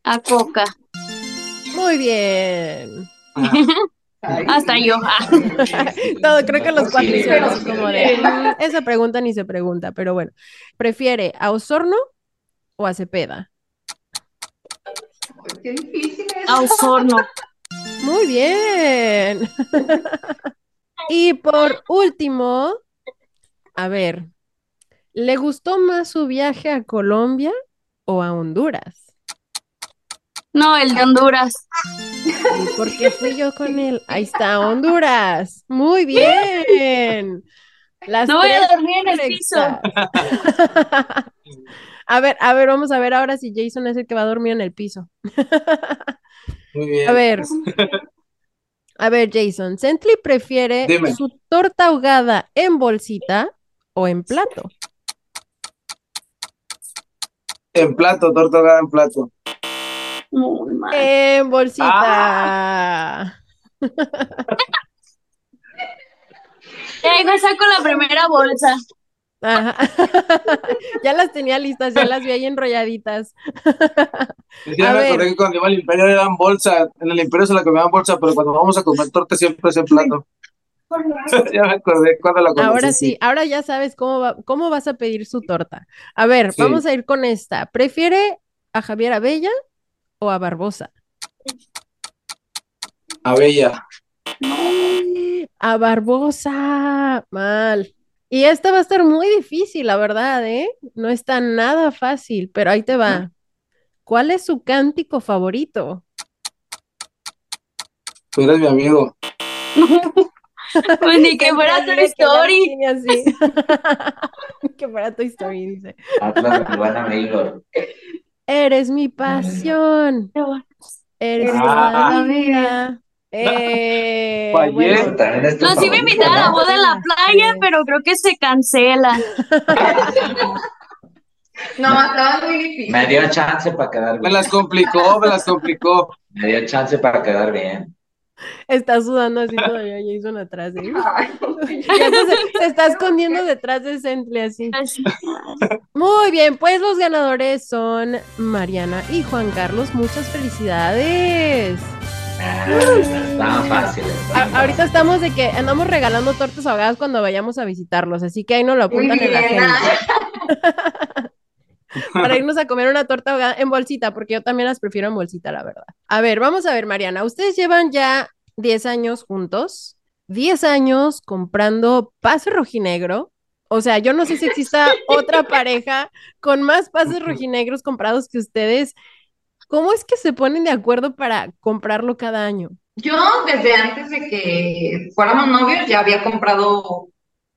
A Coca. Muy bien. Hasta yo. Ah, Todo, creo que los cuatro Sí, hicieron como de, "Mm, esa pregunta ni se pregunta, pero bueno. ¿Prefiere a Osorno o a Cepeda? qué difícil es. a Osorno. Muy bien. Y por último, a ver, ¿le gustó más su viaje a Colombia o a Honduras? No, el de Honduras. ¿Y por qué fui yo con él? Ahí está, Honduras. Muy bien. Las No voy a dormir en el piso. A ver, a ver, vamos a ver ahora si Jason es el que va a dormir en el piso. Muy bien. A ver. A ver, Jason, ¿Sentley prefiere Dime. su torta ahogada en bolsita o en plato? En plato, torta ahogada en plato. Muy mal. En bolsita. Ahí me saco la primera bolsa. Ajá. Ya las tenía listas, ya las vi ahí enrolladitas. Ya A me ver. acordé que cuando iba al imperio eran bolsa. En el imperio se la comían bolsa, pero cuando vamos a comer torta siempre es en plato. ya me acordé cuando la conocí. Ahora sí, ahora ya sabes cómo va- cómo vas a pedir su torta. A ver, Sí. vamos a ir con esta. ¿Prefiere a Javier Abella o a Barbosa? Abella. A Barbosa. Mal. Y esta va a estar muy difícil, la verdad, ¿eh? No está nada fácil, pero ahí te va. ¿Cuál es su cántico favorito? Tú eres mi amigo. Pues ni que fuera la Story. Que fuera Toy Story, dice. Atlas, mi buen amigo. Eres mi pasión. Eres Ah. mi vida. Eh, bueno, tu Nos iba a favorito, invitar a la ¿no? boda en la playa, pero creo que se cancela. No, estaba muy difícil. Me dio chance para quedar Me bien. las complicó, me las complicó. Me dio chance para quedar bien. Está sudando así todavía Jason atrás de se, está escondiendo detrás de Sentley así. Muy bien, pues los ganadores son Mariana y Juan Carlos. Muchas felicidades. Ah, fácil. ahorita estamos de que andamos regalando tortas ahogadas cuando vayamos a visitarlos, así que ahí no lo apuntan en la agenda. para irnos a comer una torta ahogada en bolsita, porque yo también las prefiero en bolsita, la verdad. A ver, vamos a ver, Mariana, ustedes llevan ya 10 años juntos, 10 años comprando pase rojinegro. O sea, yo no sé si exista otra pareja con más pases rojinegros comprados que ustedes. ¿Cómo es que se ponen de acuerdo para comprarlo cada año? Yo desde antes de que fuéramos novios ya había comprado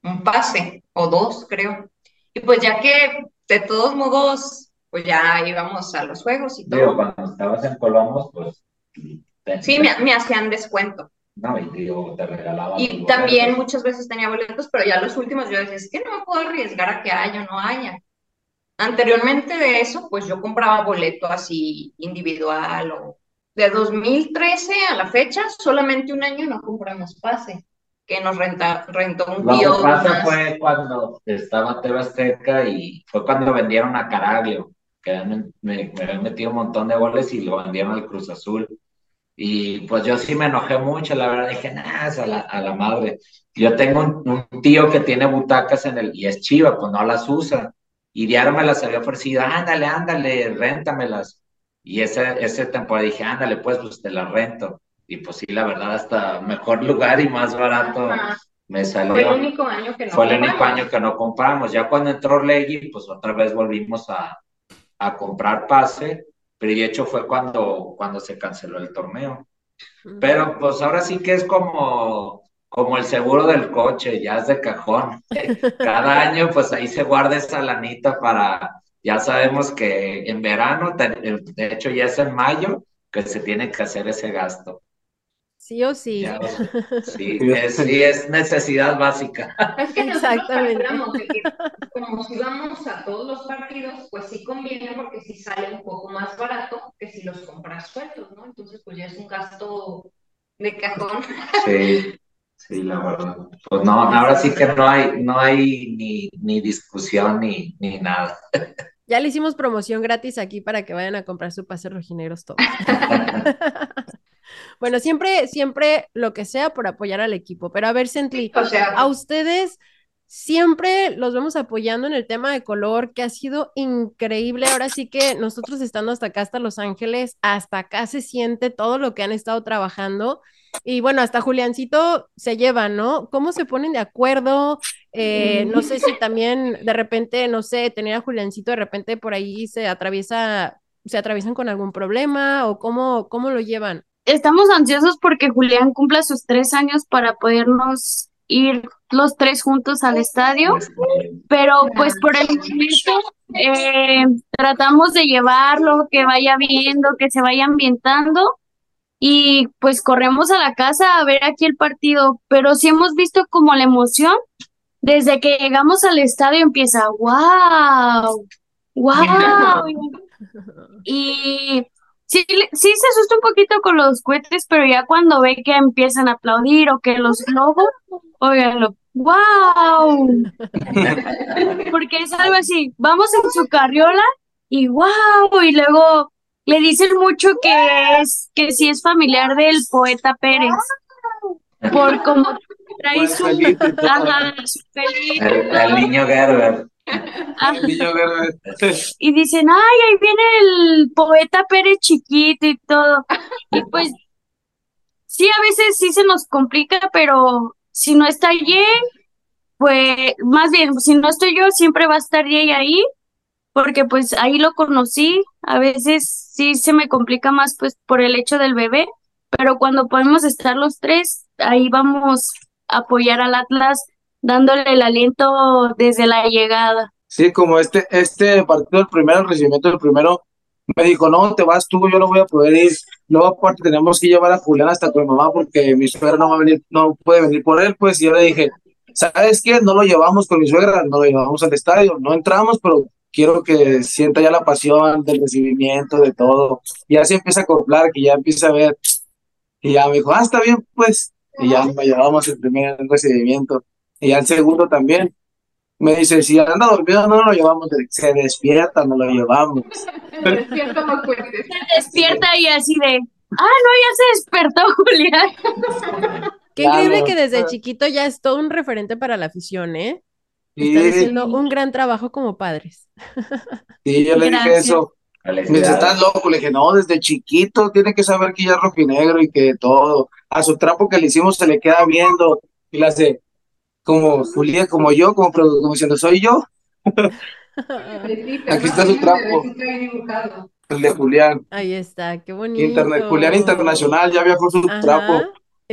un pase o dos, creo. Y pues ya que de todos modos, pues ya íbamos a los juegos y todo. cuando estabas en Colombos, pues... Sí, me, hacían descuento. No, y digo, te regalaba. Y también muchas veces tenía boletos, pero ya los últimos yo decía, es que no me puedo arriesgar a que haya o no haya. Anteriormente de eso, pues yo compraba boleto así individual o de 2013 a la fecha, solamente un año no compramos pase que nos renta, rentó un tío. Lo que pasa fue cuando estaba TV Azteca y fue cuando vendieron a Caraglio, que me, habían metido un montón de goles y lo vendieron al Cruz Azul. Y pues yo sí me enojé mucho, la verdad dije, nada, a la, a la madre. Yo tengo un, tío que tiene butacas en el, y es chiva, pues no las usa. Y diario me las había ofrecido, ándale, ándale, réntamelas. Y ese, ese temporada dije, ándale, pues, pues te las rento y pues sí, la verdad, hasta mejor lugar y más barato me salió. Fue el único año que no Fue el único año que no compramos. Ya cuando entró Leggy, pues otra vez volvimos a, a comprar pase, pero de hecho fue cuando, cuando se canceló el torneo. Pero pues ahora sí que es como, como el seguro del coche, ya es de cajón. Cada año pues ahí se guarda esa lanita para, ya sabemos que en verano, de hecho ya es en mayo, que se tiene que hacer ese gasto. Sí o sí. sí, es, sí, es necesidad básica. Es que Exactamente. Que, como si vamos a todos los partidos, pues sí conviene porque sí sale un poco más barato que si los compras sueltos, ¿no? Entonces, pues ya es un gasto de cajón. Sí, sí, la verdad. Pues no, ahora sí que no hay, no hay ni, ni discusión ni, ni nada. Ya le hicimos promoción gratis aquí para que vayan a comprar su pase rojineros todos. Bueno, siempre, siempre lo que sea por apoyar al equipo. Pero a ver, Sently, a ustedes siempre los vemos apoyando en el tema de color, que ha sido increíble. Ahora sí que nosotros estando hasta acá, hasta Los Ángeles, hasta acá se siente todo lo que han estado trabajando. Y bueno, hasta Juliancito se lleva, ¿no? ¿Cómo se ponen de acuerdo? Eh, no sé si también de repente, no sé, tener a Juliancito de repente por ahí se atraviesa, se atraviesan con algún problema o cómo, cómo lo llevan estamos ansiosos porque Julián cumpla sus tres años para podernos ir los tres juntos al estadio, pero pues por el momento eh, tratamos de llevarlo, que vaya viendo, que se vaya ambientando y pues corremos a la casa a ver aquí el partido, pero sí hemos visto como la emoción desde que llegamos al estadio empieza, wow, wow. Y sí, sí se asusta un poquito con los cohetes, pero ya cuando ve que empiezan a aplaudir o que los globos, óiganlo, ¡wow! Porque es algo así, vamos en su carriola y ¡wow! Y luego le dicen mucho que es, que sí es familiar del poeta Pérez. Por como trae su, ajá, su el, niño Gerber. Y dicen, ay, ahí viene el poeta Pérez chiquito y todo. Y pues, sí, a veces sí se nos complica, pero si no está Jay, pues, más bien, si no estoy yo, siempre va a estar Jay ahí, porque pues ahí lo conocí. A veces sí se me complica más, pues, por el hecho del bebé, pero cuando podemos estar los tres, ahí vamos a apoyar al Atlas dándole el aliento desde la llegada. Sí, como este, este partido, el primero, el recibimiento del primero, me dijo, no, te vas tú, yo no voy a poder ir. Luego aparte tenemos que llevar a Julián hasta con mi mamá porque mi suegra no va a venir, no puede venir por él, pues y yo le dije, ¿sabes qué? No lo llevamos con mi suegra, no lo llevamos al estadio, no entramos, pero quiero que sienta ya la pasión del recibimiento, de todo. Y así empieza a acoplar, que ya empieza a ver Y ya me dijo, ah, está bien, pues. Y ya me llevamos el primer recibimiento. Y ya el segundo también. Me dice, si anda dormido, no lo llevamos. Se despierta, no lo llevamos. Despierta, no cuentes. Se despierta y así de, ah, no, ya se despertó Julián. Qué Claro. increíble que desde chiquito ya es todo un referente para la afición, ¿eh? Y, Están haciendo un gran trabajo como padres. y yo le dije eso. Me dice, estás loco. Le dije, no, desde chiquito tiene que saber que ya es rojinegro y que todo. A su trapo que le hicimos se le queda viendo. Y le hace, como Julián, como yo, como, como diciendo, soy yo, Aquí está su trapo. el de Julián. Ahí está, qué bonito. Internet, Julián Internacional, ya viajó su Ajá, trapo.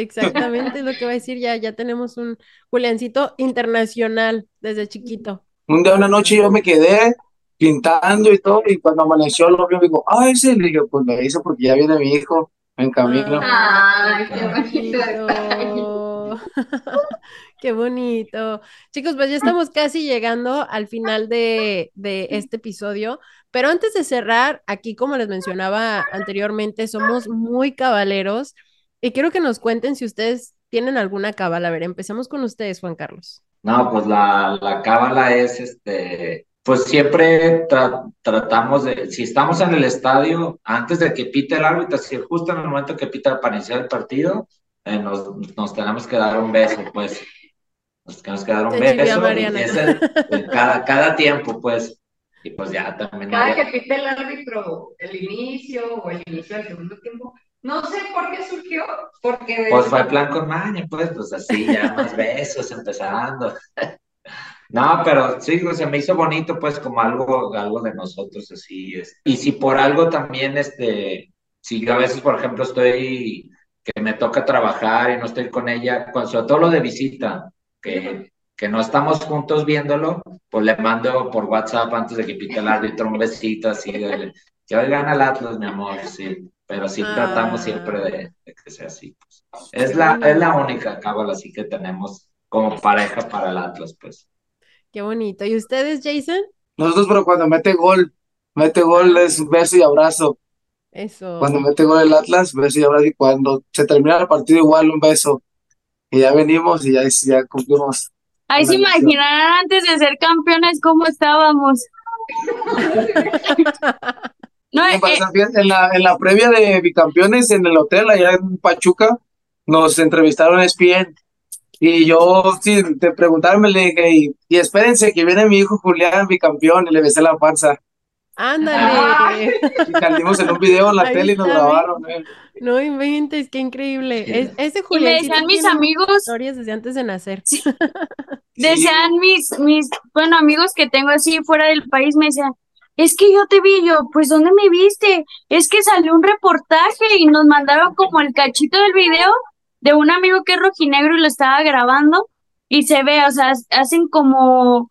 Exactamente es lo que va a decir ya, ya tenemos un Juliancito internacional desde chiquito. Un día, una noche yo me quedé pintando y todo, y cuando amaneció lo vio, me dijo, ah, ese, le dije, pues lo hice porque ya viene mi hijo en camino. Ay, qué Ah, bonito detalle. bonito. Qué bonito. Chicos, pues ya estamos casi llegando al final de, de este episodio, pero antes de cerrar, aquí como les mencionaba anteriormente, somos muy cabaleros y quiero que nos cuenten si ustedes tienen alguna cábala. A ver, empecemos con ustedes, Juan Carlos. No, pues la, la cábala es, este, pues siempre tra- tratamos de, si estamos en el estadio, antes de que pite el árbitro, si justo en el momento que pita para iniciar el partido, eh, nos, nos tenemos que dar un beso, pues, nos tenemos que dar un Te beso, y Mariana. es el- el cada, cada tiempo, pues, y pues ya también. Cada ya- que pite el árbitro el inicio o el inicio del segundo tiempo, no sé por qué surgió, porque Pues fue plan con maña, pues, pues así, ya más besos empezando. No, pero sí, pues, se me hizo bonito, pues, como algo, algo de nosotros, así es. Y si por algo también, este, si yo a veces, por ejemplo, estoy, que me toca trabajar y no estoy con ella, con, sobre todo lo de visita, que, que no estamos juntos viéndolo, pues le mando por WhatsApp antes de que pite el árbitro un besito así que hoy gana el Atlas, mi amor, sí. Pero sí tratamos Ah. siempre de, de que sea así, pues. Es la, es la única cábala así que tenemos como pareja para el Atlas, pues. Qué bonito. ¿Y ustedes, Jason? Nosotros, pero cuando mete gol, mete gol es beso y abrazo. Eso. Cuando mete gol el Atlas, beso y abrazo. Y cuando se termina el partido, igual un beso. Y ya venimos y ya, ya cumplimos. Ahí se Una imaginarán antes de ser campeones cómo estábamos. No, Sí, eh, fiesta, en la, en la previa de bicampeones en el hotel allá en Pachuca, nos entrevistaron ESPN y yo, sí, te preguntaron, me le dije, y, y espérense que viene mi hijo Julián, bicampeón, y le besé la panza. Ándale. Y salimos en un video en la Ahí tele y nos grabaron. eh. No inventes, qué increíble. Sí. Es- ese y me Juliancito decían mis amigos, historias desde antes de nacer. decían mis, mis, bueno, amigos que tengo así fuera del país, me decían, es que yo te vi, yo, pues, ¿dónde me viste? Es que salió un reportaje y nos mandaron como el cachito del video de un amigo que es rojinegro y lo estaba grabando y se ve, o sea, hacen como,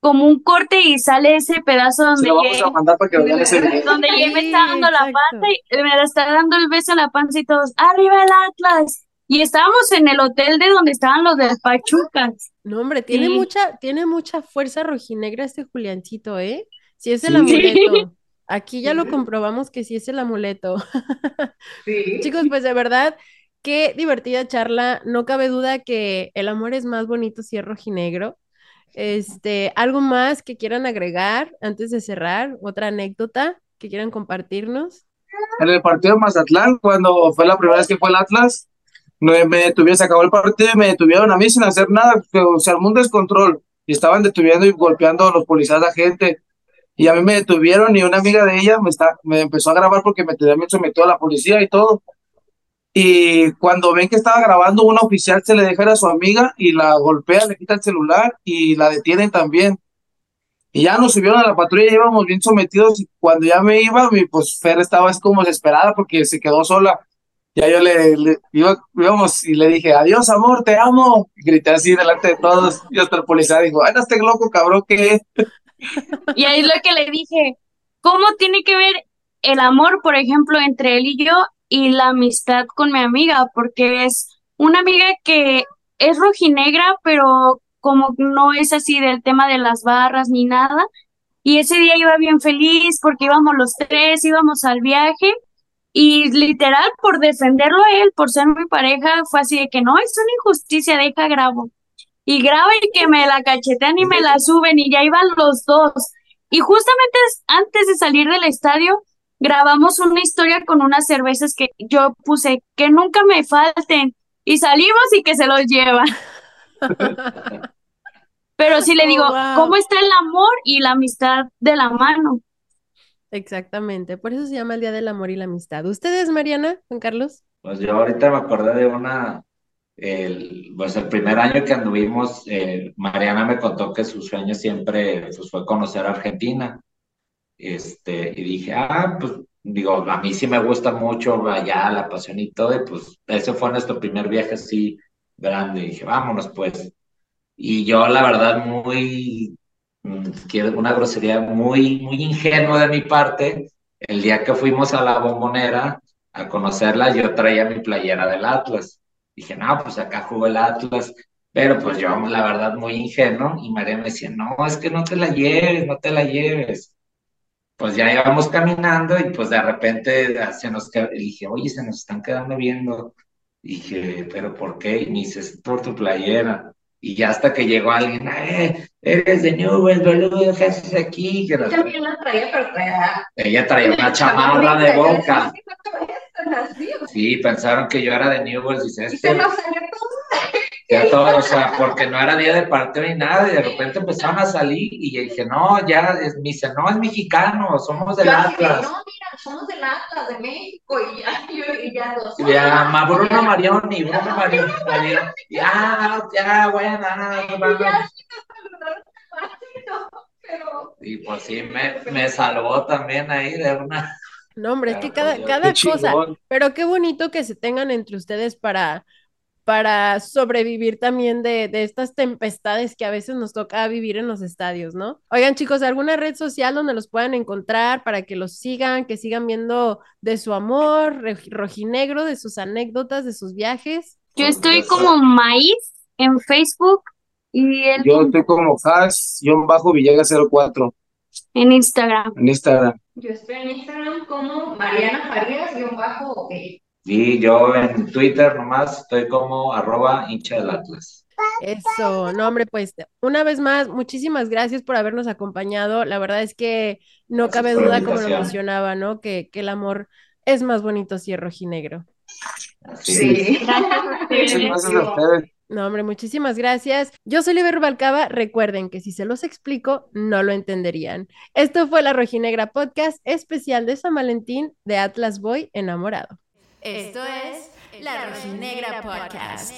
como un corte y sale ese pedazo donde lo vamos a mandar para que vean ese video. donde me está dando la panza y me está dando el beso a la panza y todos, ¡arriba el Atlas! Y estábamos en el hotel de donde estaban los del Pachuca. No, hombre, tiene Sí. mucha, tiene mucha fuerza rojinegra este Juliancito, ¿eh? Si es el Sí. amuleto. Aquí ya lo comprobamos que sí es el amuleto. Sí. Chicos, pues de verdad, qué divertida charla. No cabe duda que el amor es más bonito si es rojinegro. Este, ¿algo más que quieran agregar antes de cerrar? ¿Otra anécdota que quieran compartirnos? En el partido de Mazatlán, cuando fue la primera vez que fue el Atlas, me, me detuvieron, se acabó el partido y me detuvieron a mí sin hacer nada, que, se armó un descontrol y estaban detuviendo y golpeando a los policías a gente. Y a mí me detuvieron y una amiga de ella me, está, me empezó a grabar porque me, tenía- me sometió a la policía y todo. Y cuando ven que estaba grabando, una oficial se le deja a su amiga y la golpea, le quita el celular y la detienen también. Y ya nos subieron a la patrulla, íbamos bien sometidos y cuando ya me iba, mi, pues Fer estaba como desesperada porque se quedó sola. Ya yo le, le- iba, íbamos y le dije, adiós amor, te amo. Y grité así delante de todos y hasta el policía dijo, ay, no estés loco, cabrón, ¿qué? Y ahí es lo que le dije, ¿cómo tiene que ver el amor, por ejemplo, entre él y yo y la amistad con mi amiga? Porque es una amiga que es rojinegra, pero como no es así del tema de las barras ni nada. Y ese día iba bien feliz porque íbamos los tres, íbamos al viaje Y literal, por defenderlo a él, por ser mi pareja, fue así de que no, es una injusticia, deja grabo. Y graba y que me la cachetean y me la suben y ya iban los dos. Y justamente antes de salir del estadio, grabamos una historia con unas cervezas que yo puse que nunca me falten. Y salimos y que se los llevan. Pero sí le digo, Oh, wow. ¿cómo está el amor y la amistad de la mano? Exactamente, por eso se llama el Día del Amor y la Amistad. ¿Ustedes, Mariana, Juan Carlos? Pues yo ahorita me acordé de una, el, pues el primer año que anduvimos, eh, Mariana me contó que su sueño siempre pues, fue conocer Argentina. Este, y dije, ah, pues digo, a mí sí me gusta mucho allá la pasión y todo, y pues ese fue nuestro primer viaje así grande. Y dije, vámonos pues. Y yo, la verdad, muy, una grosería muy, muy ingenua de mi parte, el día que fuimos a la bombonera a conocerla, yo traía mi playera del Atlas. Dije, no, pues acá jugó el Atlas. Pero pues yo, la verdad, muy ingenuo, y María me decía, no, es que no te la lleves, no te la lleves. Pues ya íbamos caminando y pues de repente se nos dije, oye, se nos están quedando viendo. Dije, ¿pero por qué? Y me dice, "Es por tu playera. Y ya hasta que llegó alguien, eh, eres de Newell, boludo, ¿qué haces aquí? Que nos- Yo también la traía, pero traía. Ella traía una chamarra de boca. Sí, pensaron que yo era de Newell, dice, Y este, se nos salió todo. Ya todo, o sea, porque no era día de partido ni nada, y de repente empezaron a salir, y yo dije, no, ya, es, me dice, no, es mexicano, somos del Yo Atlas. no, mira, somos del Atlas, de México, y ya, yo, y ya dos. Ya, ma, Bruno Marioni, Bruno Marioni, Marioni. Ya, ya, bueno, ah, Y bueno. rápido, pero Y pues sí, me, me salvó también ahí de una. No, hombre, es que cada, cada cosa, pero qué bonito que se tengan entre ustedes para, para sobrevivir también de, de estas tempestades que a veces nos toca vivir en los estadios, ¿no? Oigan, chicos, ¿alguna red social donde los puedan encontrar para que los sigan, que sigan viendo de su amor re- rojinegro, de sus anécdotas, de sus viajes? Yo estoy como Maíz en Facebook y él Yo estoy como Has-Villegas04 en Instagram. en Instagram. yo estoy en Instagram como Mariana Farías, guion bajo, ok. Y yo en Twitter nomás estoy como arroba hincha del Atlas. Eso, no, hombre, pues una vez más, muchísimas gracias por habernos acompañado. La verdad es que no Gracias cabe duda, como lo mencionaba, ¿no? Que, que el amor es más bonito si es rojinegro. Sí. Muchas gracias a ustedes. No, hombre, muchísimas gracias. Yo soy Liber Rubalcaba. Recuerden que si se los explico, no lo entenderían. Esto fue la Rojinegra Podcast especial de San Valentín de Atlas Boy enamorado. Esto es La Rojinegra Podcast.